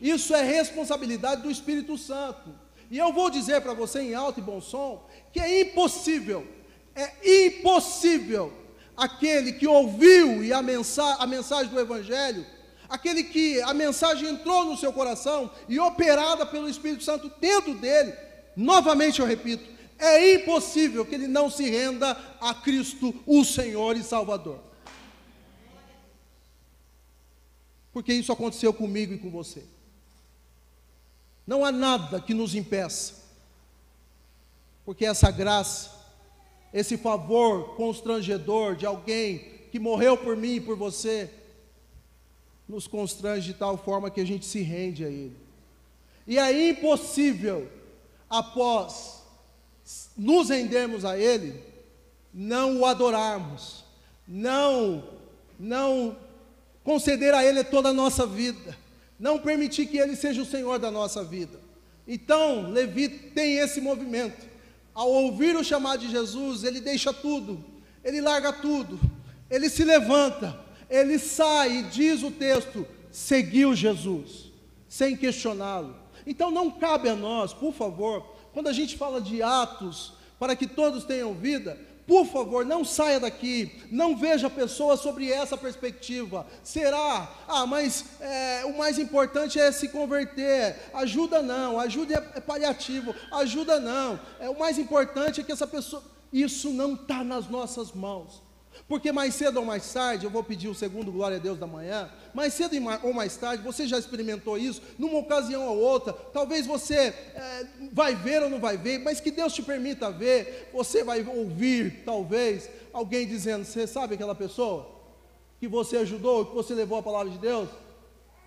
isso é responsabilidade do Espírito Santo. E eu vou dizer para você em alto e bom som que é impossível é impossível aquele que ouviu e a, mensa a mensagem do Evangelho, aquele que a mensagem entrou no seu coração e operada pelo Espírito Santo dentro dele, novamente eu repito, é impossível que ele não se renda a Cristo, o Senhor e Salvador. Porque isso aconteceu comigo e com você. Não há nada que nos impeça, porque essa graça esse favor constrangedor de alguém que morreu por mim e por você, nos constrange de tal forma que a gente se rende a Ele. E é impossível, após nos rendermos a Ele, não o adorarmos, não, não conceder a Ele toda a nossa vida, não permitir que Ele seja o Senhor da nossa vida. Então, Levi tem esse movimento ao ouvir o chamado de Jesus, ele deixa tudo, ele larga tudo, ele se levanta, ele sai e diz o texto: seguiu Jesus, sem questioná-lo. Então não cabe a nós, por favor, quando a gente fala de atos para que todos tenham vida, Por favor, não saia daqui, não veja pessoas sobre essa perspectiva. Será? Ah, mas é, o mais importante é se converter. Ajuda não, ajuda é, é paliativo. Ajuda não. É o mais importante é que essa pessoa. Isso não está nas nossas mãos. Porque mais cedo ou mais tarde, eu vou pedir o segundo glória a Deus da manhã, mais cedo ou mais tarde, você já experimentou isso, numa ocasião ou outra, talvez você é, vai ver ou não vai ver, mas que Deus te permita ver, você vai ouvir, talvez, alguém dizendo: Você sabe aquela pessoa que você ajudou, que você levou a palavra de Deus?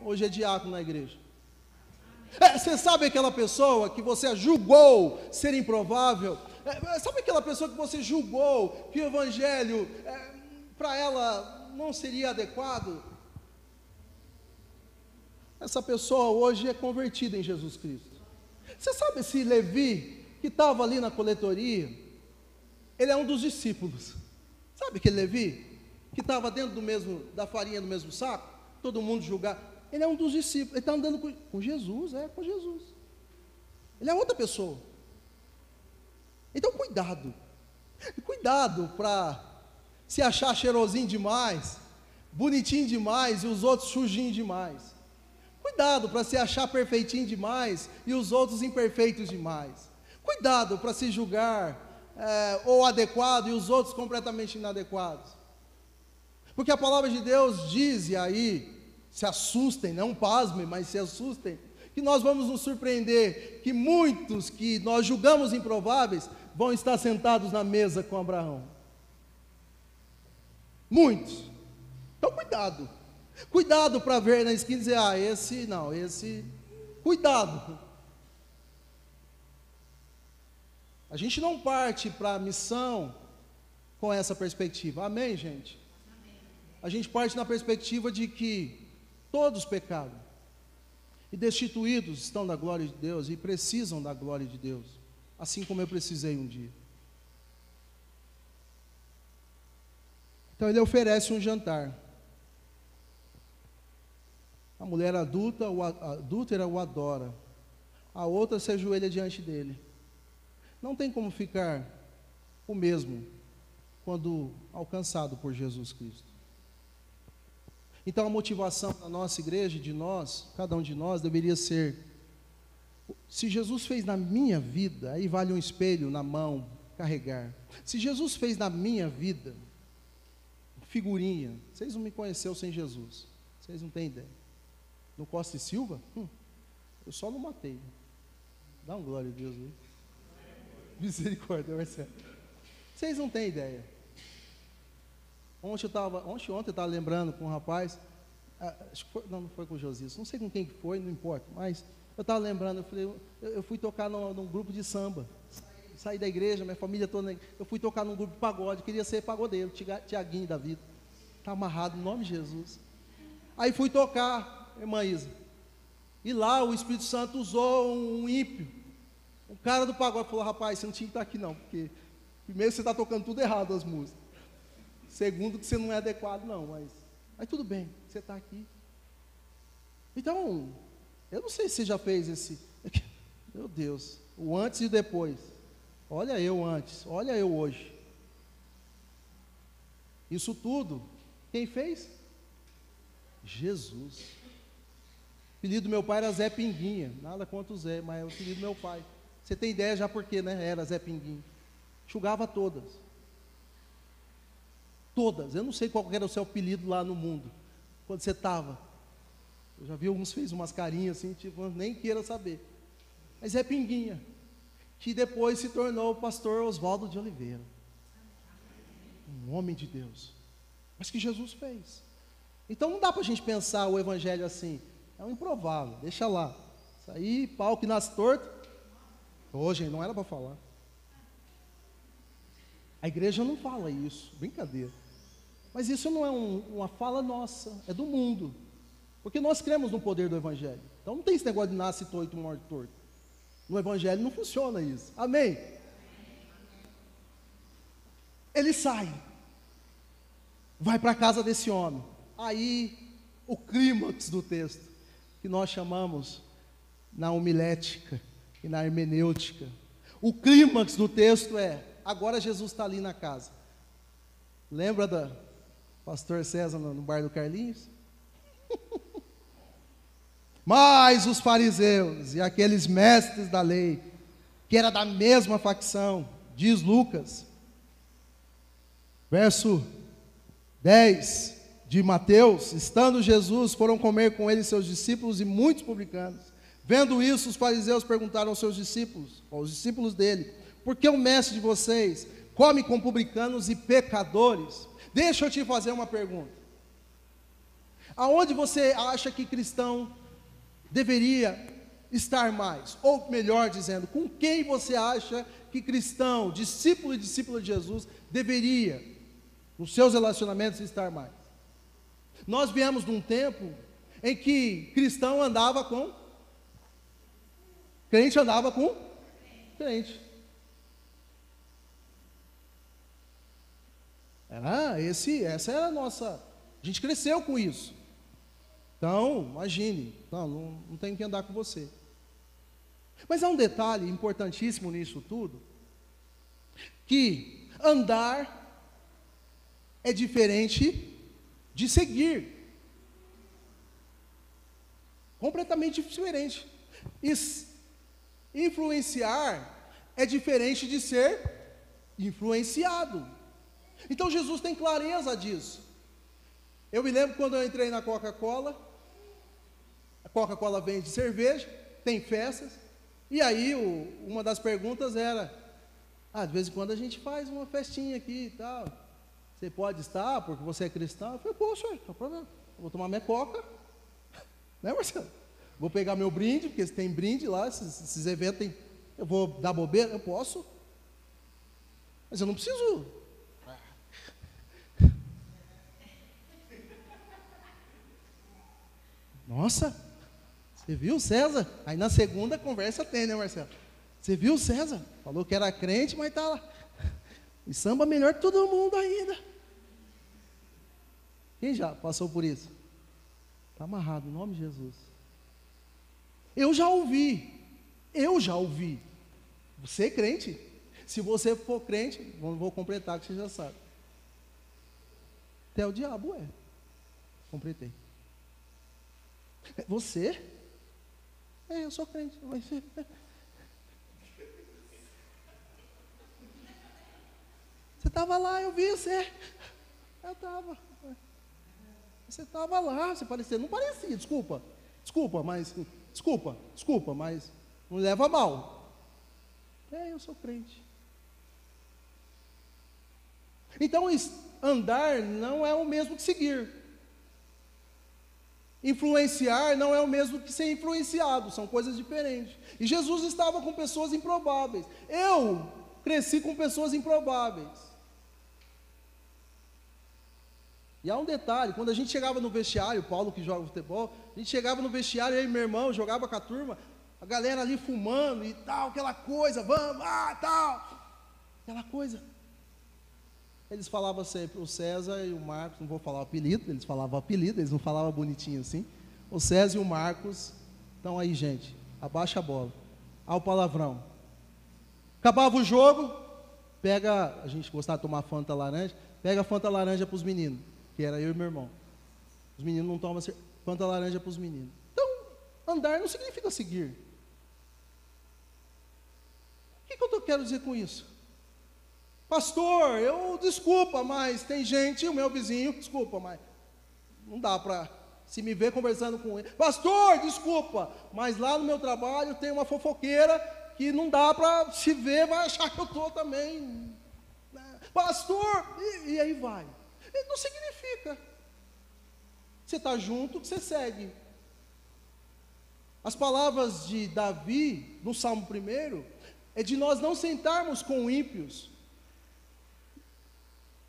Hoje é diácono na igreja. É, você sabe aquela pessoa que você julgou ser improvável? É, sabe aquela pessoa que você julgou que o evangelho é, para ela não seria adequado? Essa pessoa hoje é convertida em Jesus Cristo. Você sabe se Levi, que estava ali na coletoria, ele é um dos discípulos. Sabe aquele Levi que estava dentro do mesmo da farinha do mesmo saco? Todo mundo julgar. Ele é um dos discípulos. Ele está andando com, com Jesus, é com Jesus. Ele é outra pessoa. Então, cuidado. Cuidado para se achar cheirosinho demais, bonitinho demais e os outros sujinhos demais. Cuidado para se achar perfeitinho demais e os outros imperfeitos demais. Cuidado para se julgar é, ou adequado e os outros completamente inadequados. Porque a palavra de Deus diz, e aí, se assustem, não pasmem, mas se assustem, que nós vamos nos surpreender que muitos que nós julgamos improváveis vão estar sentados na mesa com Abraão. Muitos. Então, cuidado. Cuidado para ver na esquina e dizer: ah, esse não, esse. Cuidado. A gente não parte para a missão com essa perspectiva. Amém, gente? A gente parte na perspectiva de que todos pecaram e destituídos estão da glória de Deus e precisam da glória de Deus assim como eu precisei um dia. Então ele oferece um jantar. A mulher adulta, o adúltera o adora. A outra se ajoelha diante dele. Não tem como ficar o mesmo quando alcançado por Jesus Cristo. Então a motivação da nossa igreja, de nós, cada um de nós, deveria ser se Jesus fez na minha vida, aí vale um espelho na mão, carregar. Se Jesus fez na minha vida, figurinha, vocês não me conheceram sem Jesus, vocês não têm ideia. No Costa e Silva, hum, eu só não matei. Dá um glória a Deus aí. Misericórdia, Marcelo. Vocês não têm ideia. Ontem eu estava, ontem, ontem eu estava lembrando com um rapaz, ah, acho que foi, não, não foi com o Josias, não sei com quem que foi, não importa, mas eu estava lembrando, eu, falei, eu, eu fui tocar num, num, grupo de samba. Saí da igreja, minha família toda. Eu fui tocar num grupo de pagode, queria ser pagodeiro, Tiaguinho da vida. Está amarrado no nome de Jesus. Aí fui tocar, irmã Isa. E lá o Espírito Santo usou um, ímpio. O cara do pagode falou: rapaz, você não tinha que estar aqui não, porque primeiro você está tocando tudo errado as músicas. Segundo, que você não é adequado, não, mas, mas tudo bem, você está aqui. Então, eu não sei se já fez esse. [LAUGHS] Meu Deus, o antes e o depois. Olha eu antes, olha eu hoje. Isso tudo, quem fez? Jesus. O apelido do meu pai era Zé Pinguinha. Nada contra o Zé, mas é o apelido do meu pai. Você tem ideia já por quê, né? Era Zé Pinguinha. Chugava todas. Todas. Eu não sei qual era o seu apelido lá no mundo. Quando você estava. Eu já vi alguns fez umas carinhas assim, tipo, nem queira saber. Mas é Pinguinha, que depois se tornou o pastor Oswaldo de Oliveira. Um homem de Deus. Mas que Jesus fez. Então não dá para a gente pensar o evangelho assim. É um improvável, deixa lá. Isso aí, pau que nasce torto. Hoje não era para falar. A igreja não fala isso, brincadeira. Mas isso não é um, uma fala nossa, é do mundo. Porque nós cremos no poder do Evangelho. Então não tem esse negócio de nasce torto, morre torto. No Evangelho não funciona isso. Amém? Ele sai. Vai para a casa desse homem. Aí, o clímax do texto, que nós chamamos na homilética e na hermenêutica. O clímax do texto é: agora Jesus está ali na casa. Lembra da pastor César no bar do Carlinhos? Mas os fariseus e aqueles mestres da lei, que era da mesma facção, diz Lucas, verso 10 de Mateus, estando Jesus, foram comer com ele seus discípulos e muitos publicanos. Vendo isso, os fariseus perguntaram aos seus discípulos, aos discípulos dele, por que o mestre de vocês come com publicanos e pecadores? Deixa eu te fazer uma pergunta. Aonde você acha que cristão deveria estar mais? Ou melhor dizendo, com quem você acha que cristão, discípulo e discípula de Jesus, deveria, nos seus relacionamentos, estar mais? Nós viemos de um tempo em que cristão andava com crente andava com crente. Era esse, essa era a nossa. A gente cresceu com isso. Então, imagine, não, não, não que andar com você. Mas há um detalhe importantíssimo nisso tudo, que andar é diferente de seguir. Completamente diferente. Influenciar é diferente de ser influenciado. Então Jesus tem clareza disso. Eu me lembro quando eu entrei na Coca-Cola, Coca-Cola vende cerveja, tem festas, e aí o, uma das perguntas era: ah, de vez em quando a gente faz uma festinha aqui e tal. Você pode estar porque você é cristão? Eu falei, poxa, não tem problema. Eu vou tomar minha coca, [LAUGHS] né, Marcelo? Vou pegar meu brinde, porque tem brinde lá, esses, esses eventos tem. Eu vou dar bobeira? Eu posso. Mas eu não preciso. [LAUGHS] Nossa, você viu César? Aí na segunda conversa tem, né, Marcelo? Você viu César? Falou que era crente, mas tá lá. E samba melhor que todo mundo ainda. Quem já passou por isso? Está amarrado, em nome de Jesus. Eu já ouvi. Eu já ouvi. Você é crente? Se você for crente, vou completar que você já sabe. Até o diabo é. Completei. Você é, eu sou crente. Mas... Você estava lá, eu vi você. Eu estava. Você estava lá, você parecia. Não parecia, desculpa. Desculpa, mas. Desculpa, desculpa, mas não leva mal. É, eu sou crente. Então, andar não é o mesmo que seguir. Influenciar não é o mesmo que ser influenciado, são coisas diferentes. E Jesus estava com pessoas improváveis. Eu cresci com pessoas improváveis. E há um detalhe: quando a gente chegava no vestiário, Paulo que joga futebol, a gente chegava no vestiário, eu e meu irmão jogava com a turma, a galera ali fumando e tal, aquela coisa, vamos, ah, tal, aquela coisa. Eles falavam sempre, o César e o Marcos, não vou falar o apelido, eles falavam apelido, eles não falavam bonitinho assim. O César e o Marcos estão aí, gente. Abaixa a bola. Ao palavrão. Acabava o jogo, pega, a gente gostava de tomar Fanta laranja, pega a Fanta laranja para os meninos, que era eu e meu irmão. Os meninos não tomam Fanta laranja para os meninos. Então, andar não significa seguir. O que, que eu quero dizer com isso? Pastor, eu desculpa, mas tem gente, o meu vizinho, desculpa, mas não dá para se me ver conversando com ele. Pastor, desculpa, mas lá no meu trabalho tem uma fofoqueira que não dá para se ver, vai achar que eu estou também. Né? Pastor, e, e aí vai. Não significa. Você está junto, você segue. As palavras de Davi, no Salmo 1, é de nós não sentarmos com ímpios,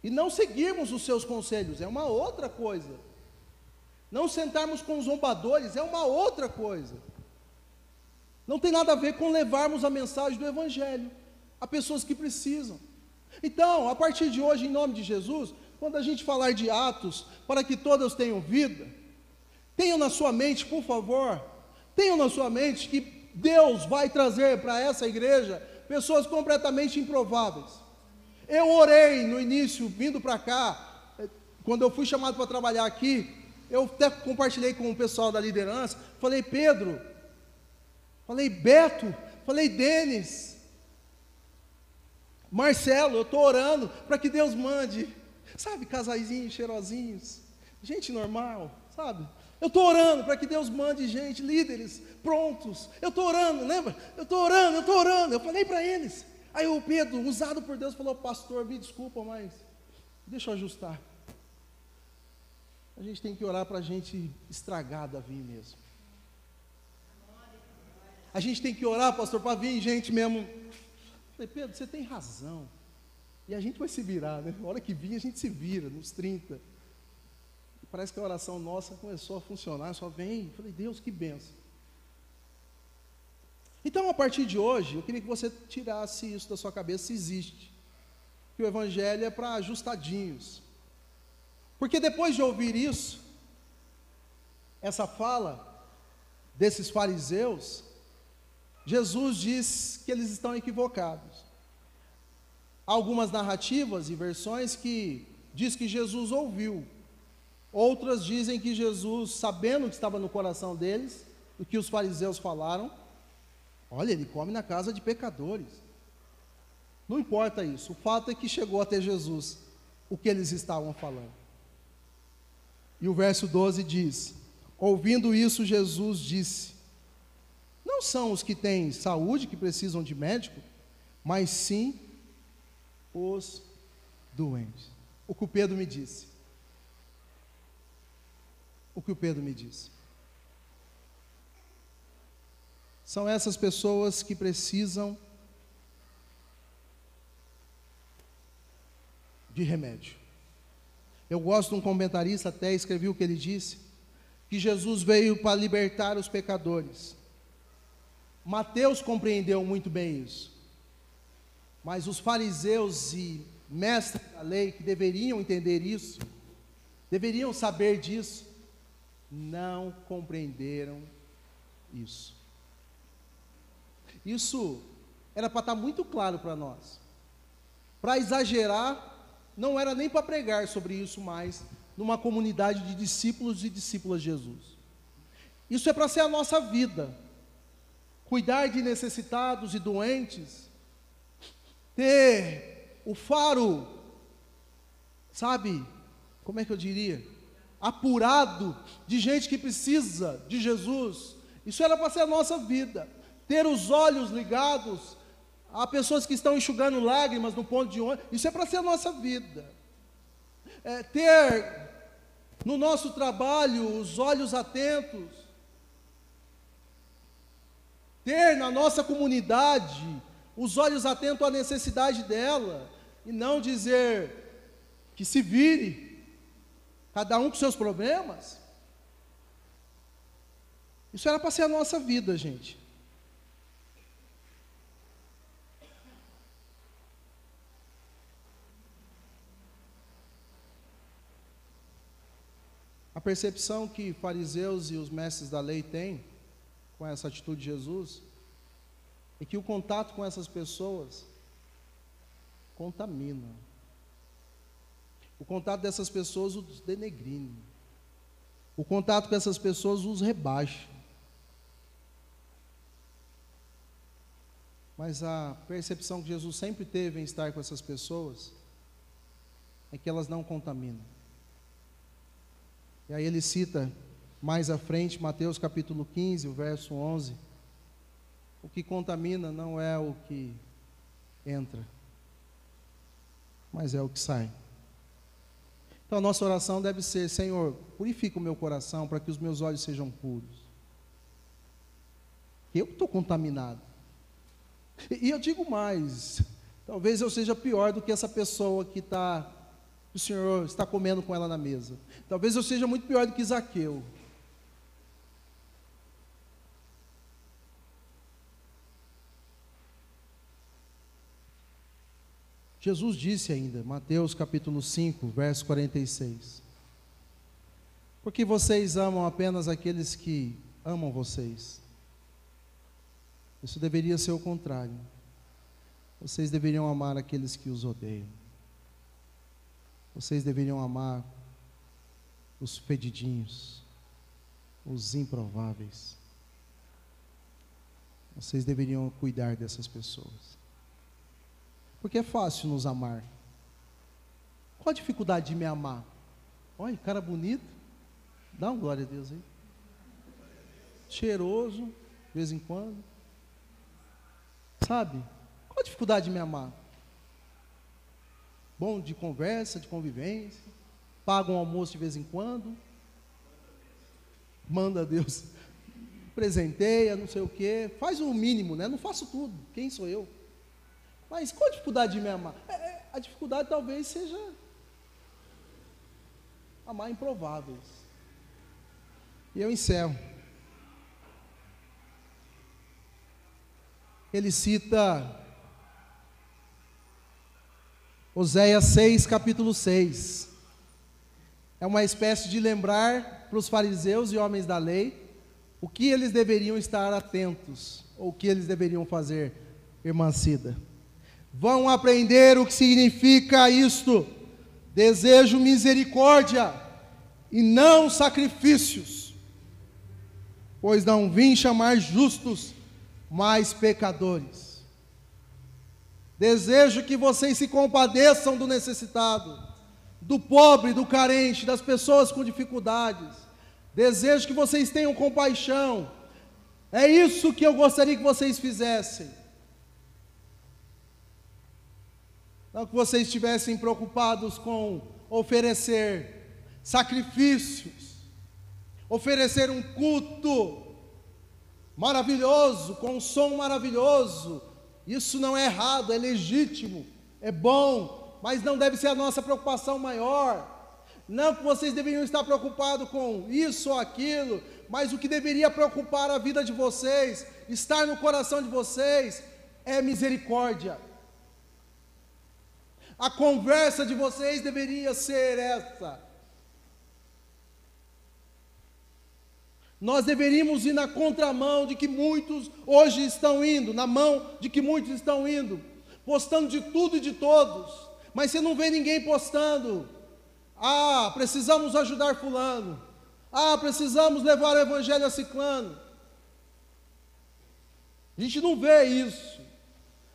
e não seguirmos os seus conselhos, é uma outra coisa. Não sentarmos com os zombadores, é uma outra coisa. Não tem nada a ver com levarmos a mensagem do Evangelho a pessoas que precisam. Então, a partir de hoje, em nome de Jesus, quando a gente falar de atos, para que todos tenham vida, tenham na sua mente, por favor, tenham na sua mente que Deus vai trazer para essa igreja pessoas completamente improváveis Eu orei no início, vindo para cá, eh, quando eu fui chamado para trabalhar aqui, eu até compartilhei com o pessoal da liderança, falei, Pedro, falei, Beto, falei, Denis, Marcelo, eu estou orando para que Deus mande, sabe, casaizinhos cheirosinhos, gente normal, sabe? Eu estou orando para que Deus mande gente, líderes, prontos. Eu estou orando, lembra? Eu estou orando, eu estou orando. Eu falei para eles. Aí o Pedro, usado por Deus, falou: Pastor, me desculpa, mas deixa eu ajustar. A gente tem que orar para a gente estragar Davi mesmo. A gente tem que orar, pastor, para vir gente mesmo. Falei, Pedro, você tem razão. E a gente vai se virar, né? A hora que vir, a gente se vira, nos 30. E parece que a oração nossa começou a funcionar, só vem. Falei, Deus, que benção. Então, a partir de hoje, eu queria que você tirasse isso da sua cabeça, se existe. Que o Evangelho é para ajustadinhos. Porque depois de ouvir isso, essa fala desses fariseus, Jesus diz que eles estão equivocados. Há algumas narrativas e versões que diz que Jesus ouviu. Outras dizem que Jesus, sabendo o que estava no coração deles, o que os fariseus falaram, olha, ele come na casa de pecadores. Não importa isso, o fato é que chegou até Jesus o que eles estavam falando. E o verso 12 diz: Ouvindo isso, Jesus disse: Não são os que têm saúde que precisam de médico, mas sim os doentes. O que o Pedro me disse. O que o Pedro me disse. São essas pessoas que precisam de remédio. Eu gosto de um comentarista, até escrevi o que ele disse, que Jesus veio para libertar os pecadores. Mateus compreendeu muito bem isso. Mas os fariseus e mestres da lei, que deveriam entender isso, deveriam saber disso, não compreenderam isso. Isso era para estar muito claro para nós. Para exagerar, não era nem para pregar sobre isso mais numa comunidade de discípulos e discípulas de Jesus. Isso é para ser a nossa vida. Cuidar de necessitados e doentes, ter o faro, sabe, como é que eu diria? Apurado de gente que precisa de Jesus. Isso era para ser a nossa vida. Ter os olhos ligados Há pessoas que estão enxugando lágrimas no ponto de ônibus. Isso é para ser a nossa vida. É, ter no nosso trabalho os olhos atentos. Ter na nossa comunidade os olhos atentos à necessidade dela. E não dizer que se vire, cada um com seus problemas. Isso era para ser a nossa vida, gente. A percepção que fariseus e os mestres da lei têm com essa atitude de Jesus é que o contato com essas pessoas contamina. O contato dessas pessoas os denegrina. O contato com essas pessoas os rebaixa. Mas a percepção que Jesus sempre teve em estar com essas pessoas é que elas não contaminam. E aí ele cita mais à frente, Mateus capítulo 15, o verso 11. O que contamina não é o que entra, mas é o que sai. Então a nossa oração deve ser: Senhor, purifica o meu coração para que os meus olhos sejam puros. Eu estou contaminado. E, e eu digo mais: talvez eu seja pior do que essa pessoa que está o Senhor está comendo com ela na mesa. Talvez eu seja muito pior do que Zaqueu. Jesus disse ainda, Mateus capítulo 5, verso 46. Porque vocês amam apenas aqueles que amam vocês. Isso deveria ser o contrário. Vocês deveriam amar aqueles que os odeiam. Vocês deveriam amar os fedidinhos, os improváveis. Vocês deveriam cuidar dessas pessoas. Porque é fácil nos amar. Qual a dificuldade de me amar? Olha, cara bonito. Dá uma glória a Deus aí. Cheiroso, de vez em quando. Sabe? Qual a dificuldade de me amar? Bom de conversa, de convivência. Paga um almoço de vez em quando. Manda a Deus. [LAUGHS] Presenteia, não sei o quê. Faz o mínimo, né? Não faço tudo. Quem sou eu? Mas qual a dificuldade de me amar? É, é, a dificuldade talvez seja amar improváveis. E eu encerro. Ele cita Oséias 6, capítulo 6. É uma espécie de lembrar para os fariseus e homens da lei o que eles deveriam estar atentos, ou o que eles deveriam fazer, irmã Cida. Vão aprender o que significa isto. Desejo misericórdia e não sacrifícios, pois não vim chamar justos, mas pecadores. Desejo que vocês se compadeçam do necessitado, do pobre, do carente, das pessoas com dificuldades. Desejo que vocês tenham compaixão. É isso que eu gostaria que vocês fizessem. Não que vocês estivessem preocupados com oferecer sacrifícios, oferecer um culto maravilhoso, com um som maravilhoso, isso não é errado, é legítimo, é bom, mas não deve ser a nossa preocupação maior. Não que vocês deveriam estar preocupados com isso ou aquilo, mas o que deveria preocupar a vida de vocês, estar no coração de vocês, é misericórdia. A conversa de vocês deveria ser essa: Nós deveríamos ir na contramão de que muitos hoje estão indo, na mão de que muitos estão indo, postando de tudo e de todos, mas você não vê ninguém postando. Ah, precisamos ajudar Fulano. Ah, precisamos levar o Evangelho a Ciclano. A gente não vê isso.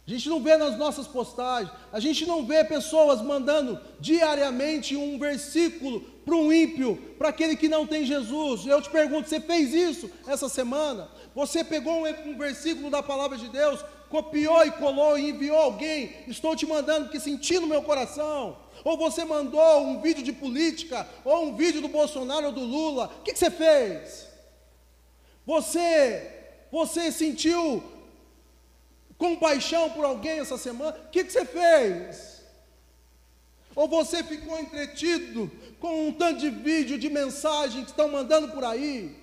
A gente não vê nas nossas postagens, a gente não vê pessoas mandando diariamente um versículo para um ímpio, para aquele que não tem Jesus. Eu te pergunto, você fez isso essa semana? Você pegou um, um versículo da palavra de Deus, copiou e colou e enviou alguém? Estou te mandando porque senti no meu coração. Ou você mandou um vídeo de política, ou um vídeo do Bolsonaro ou do Lula. O que, que você fez? Você, você sentiu compaixão por alguém essa semana? O que, que você fez? Ou você ficou entretido com um tanto de vídeo, de mensagem que estão mandando por aí?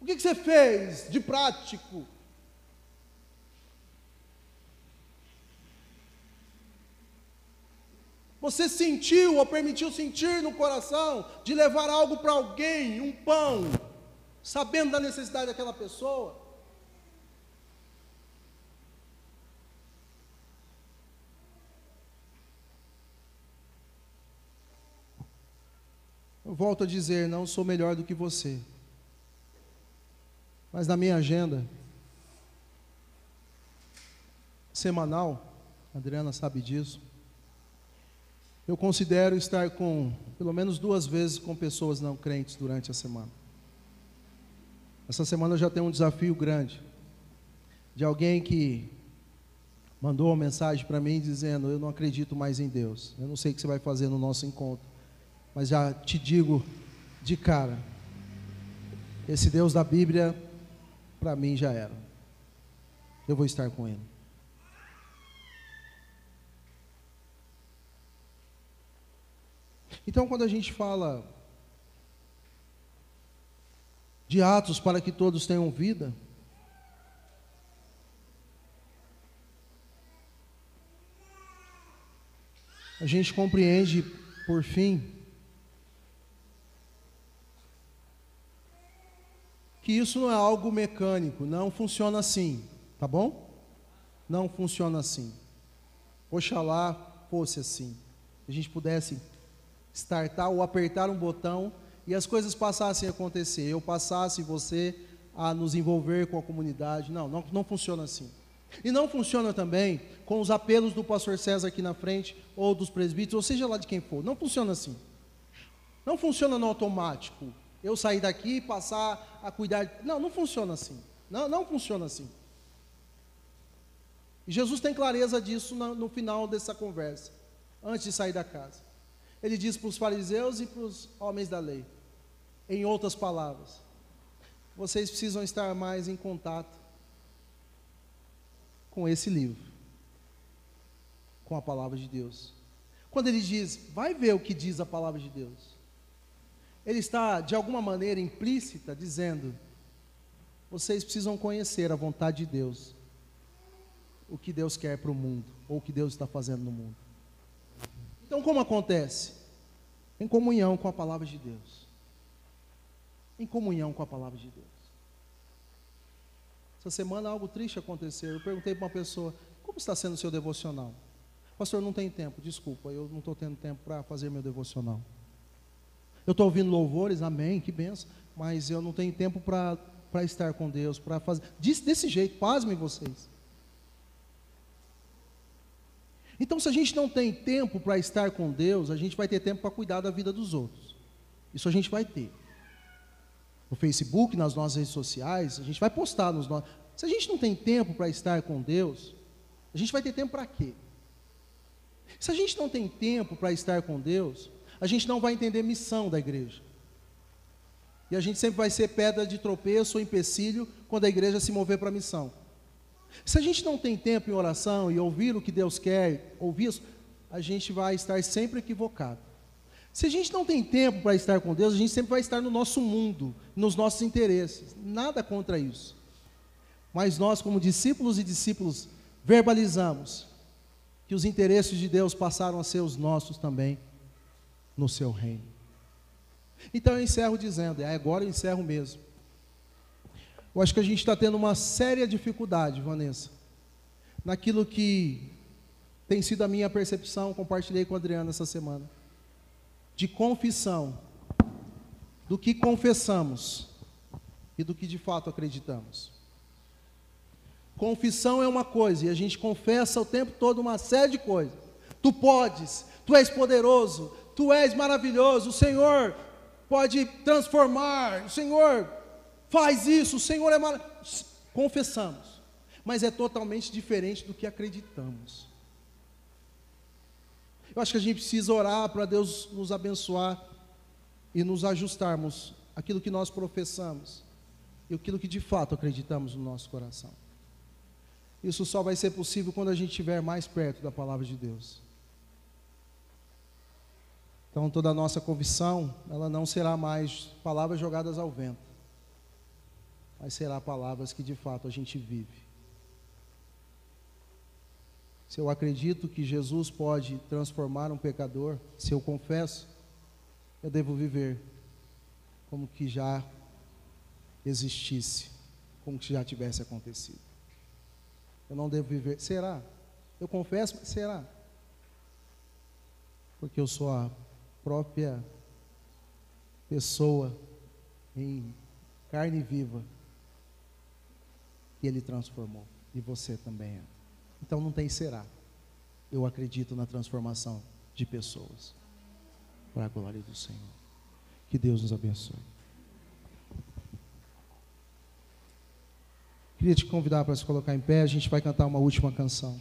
O que, que você fez de prático? Você sentiu ou permitiu sentir no coração de levar algo para alguém, um pão, sabendo da necessidade daquela pessoa? Volto a dizer, não sou melhor do que você. Mas na minha agenda semanal, a Adriana sabe disso, eu considero estar com pelo menos duas vezes com pessoas não crentes durante a semana. Essa semana eu já tenho um desafio grande de alguém que mandou uma mensagem para mim dizendo: Eu não acredito mais em Deus. Eu não sei o que você vai fazer no nosso encontro mas já te digo de cara: esse Deus da Bíblia, para mim já era. Eu vou estar com Ele. Então, quando a gente fala de atos para que todos tenham vida, a gente compreende, por fim, que isso não é algo mecânico, não funciona assim, tá bom? Não funciona assim. Oxalá fosse assim. A gente pudesse startar ou apertar um botão e as coisas passassem a acontecer. Eu passasse você a nos envolver com a comunidade. Não, não, não funciona assim. E não funciona também com os apelos do pastor César aqui na frente, ou dos presbíteros, ou seja lá de quem for. Não funciona assim. Não funciona no automático. Eu sair daqui e passar a cuidar. Não, não funciona assim. Não, não funciona assim. E Jesus tem clareza disso no, final dessa conversa, antes de sair da casa. Ele diz para os fariseus e para os homens da lei, em outras palavras: vocês precisam estar mais em contato com esse livro, com a palavra de Deus. Quando ele diz, vai ver o que diz a palavra de Deus, ele está, de alguma maneira implícita, dizendo: vocês precisam conhecer a vontade de Deus, o que Deus quer para o mundo, ou o que Deus está fazendo no mundo. Então, como acontece? Em comunhão com a palavra de Deus. Em comunhão com a palavra de Deus. Essa semana algo triste aconteceu. Eu perguntei para uma pessoa: como está sendo o seu devocional? Pastor, não tem tempo, desculpa, eu não estou tendo tempo para fazer meu devocional. Eu estou ouvindo louvores, amém, que benção, mas eu não tenho tempo para estar com Deus, para fazer. Disse desse jeito, pasmem vocês. Então, se a gente não tem tempo para estar com Deus, a gente vai ter tempo para cuidar da vida dos outros. Isso a gente vai ter. No Facebook, nas nossas redes sociais, a gente vai postar nos nossos. Se a gente não tem tempo para estar com Deus, a gente vai ter tempo para quê? Se a gente não tem tempo para estar com Deus, a gente não vai entender missão da igreja. E a gente sempre vai ser pedra de tropeço ou empecilho quando a igreja se mover para a missão. Se a gente não tem tempo em oração e ouvir o que Deus quer, ouvir isso, a gente vai estar sempre equivocado. Se a gente não tem tempo para estar com Deus, a gente sempre vai estar no nosso mundo, nos nossos interesses. Nada contra isso. Mas nós, como discípulos e discípulos, verbalizamos que os interesses de Deus passaram a ser os nossos também no seu reino. Então eu encerro dizendo, é agora eu encerro mesmo. Eu acho que a gente está tendo uma séria dificuldade, Vanessa, naquilo que tem sido a minha percepção, compartilhei com a Adriana essa semana, de confissão, do que confessamos e do que de fato acreditamos. Confissão é uma coisa, e a gente confessa o tempo todo uma série de coisas. Tu podes, tu és poderoso, tu és maravilhoso, o Senhor pode transformar, o Senhor faz isso, o Senhor é maravilhoso. Confessamos, mas é totalmente diferente do que acreditamos. Eu acho que a gente precisa orar para Deus nos abençoar e nos ajustarmos aquilo que nós professamos e aquilo que de fato acreditamos no nosso coração. Isso só vai ser possível quando a gente estiver mais perto da palavra de Deus. Então toda a nossa convicção, ela não será mais palavras jogadas ao vento mas será palavras que de fato a gente vive. Se eu acredito que Jesus pode transformar um pecador, se eu confesso, eu devo viver como que já existisse, como que já tivesse acontecido. Eu não devo viver. Será? Eu confesso, mas será? Porque eu sou a própria pessoa em carne viva que Ele transformou. E você também é. Então não tem será. Eu acredito na transformação de pessoas. Para a glória do Senhor. Que Deus nos abençoe. Queria te convidar para se colocar em pé. A gente vai cantar uma última canção.